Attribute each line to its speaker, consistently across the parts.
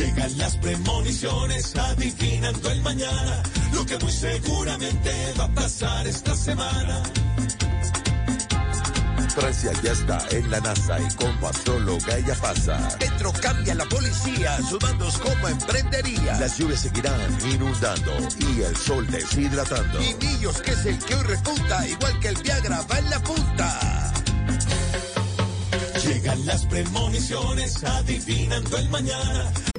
Speaker 1: Llegan las premoniciones adivinando el mañana, lo que muy seguramente va a pasar esta semana.
Speaker 2: Francia ya está en la NASA y como astróloga ella pasa.
Speaker 3: Petro cambia la policía, sus mandos como emprendería.
Speaker 2: Las lluvias seguirán inundando y el sol deshidratando.
Speaker 3: Y niños, que es el que hoy repunta, igual que el Viagra va en la punta.
Speaker 1: Llegan las premoniciones adivinando el mañana.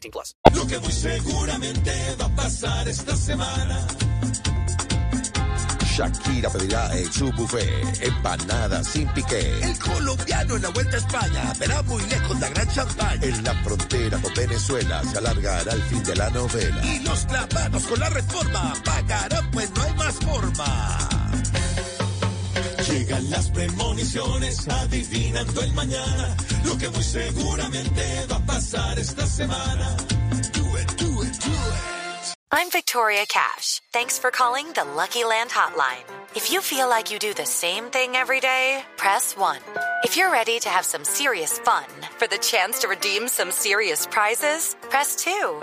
Speaker 4: 18 plus.
Speaker 1: Lo que muy seguramente va a pasar esta semana.
Speaker 2: Shakira pedirá en su buffet empanadas sin piqué.
Speaker 3: El colombiano en la vuelta a España verá muy lejos la gran champaña.
Speaker 2: En la frontera con Venezuela se alargará el fin de la novela.
Speaker 3: Y los clavados con la reforma pagarán,
Speaker 1: las premoniciones adivinando el mañana, lo que muy seguramente va a pasar esta semana. Do it, do it, do it.
Speaker 5: I'm Victoria Cash. Thanks for calling the Lucky Land Hotline. If you feel like you do the same thing every day, press 1. If you're ready to have some serious fun for the chance to redeem some serious prizes, press 2.